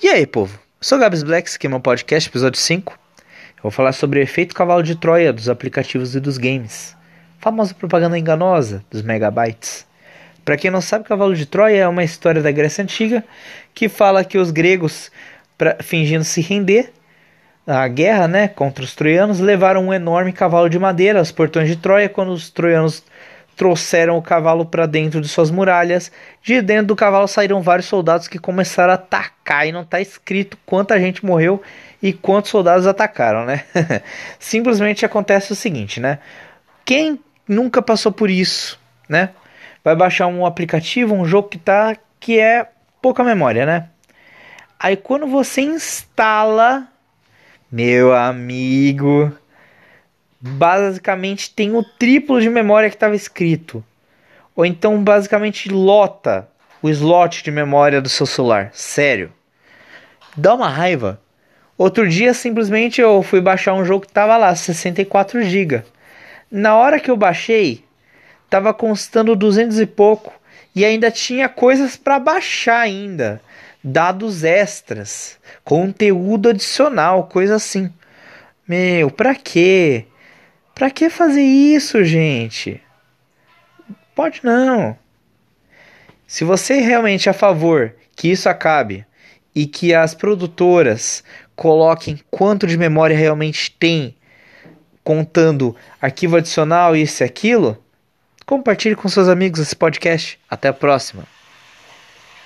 E aí, povo? Sou Gabs Black, esse aqui é meu podcast, episódio 5. Eu vou falar sobre o efeito cavalo de Troia dos aplicativos e dos games. Famosa propaganda enganosa dos megabytes. Para quem não sabe, Cavalo de Troia é uma história da Grécia Antiga que fala que os gregos, pra, fingindo se render à guerra né, contra os troianos, levaram um enorme cavalo de madeira aos portões de Troia quando os troianos trouxeram o cavalo para dentro de suas muralhas. De dentro do cavalo saíram vários soldados que começaram a atacar e não está escrito quanta gente morreu e quantos soldados atacaram, né? Simplesmente acontece o seguinte, né? Quem nunca passou por isso, né? Vai baixar um aplicativo, um jogo que tá que é pouca memória, né? Aí quando você instala, meu amigo, basicamente tem o triplo de memória que estava escrito. Ou então basicamente lota o slot de memória do seu celular. Sério. Dá uma raiva. Outro dia simplesmente eu fui baixar um jogo que tava lá, 64 GB. Na hora que eu baixei, tava constando 200 e pouco e ainda tinha coisas para baixar ainda, dados extras, conteúdo adicional, coisa assim. Meu, pra quê? Pra que fazer isso, gente? Pode não. Se você realmente é a favor que isso acabe e que as produtoras coloquem quanto de memória realmente tem, contando arquivo adicional, isso e aquilo, compartilhe com seus amigos esse podcast. Até a próxima.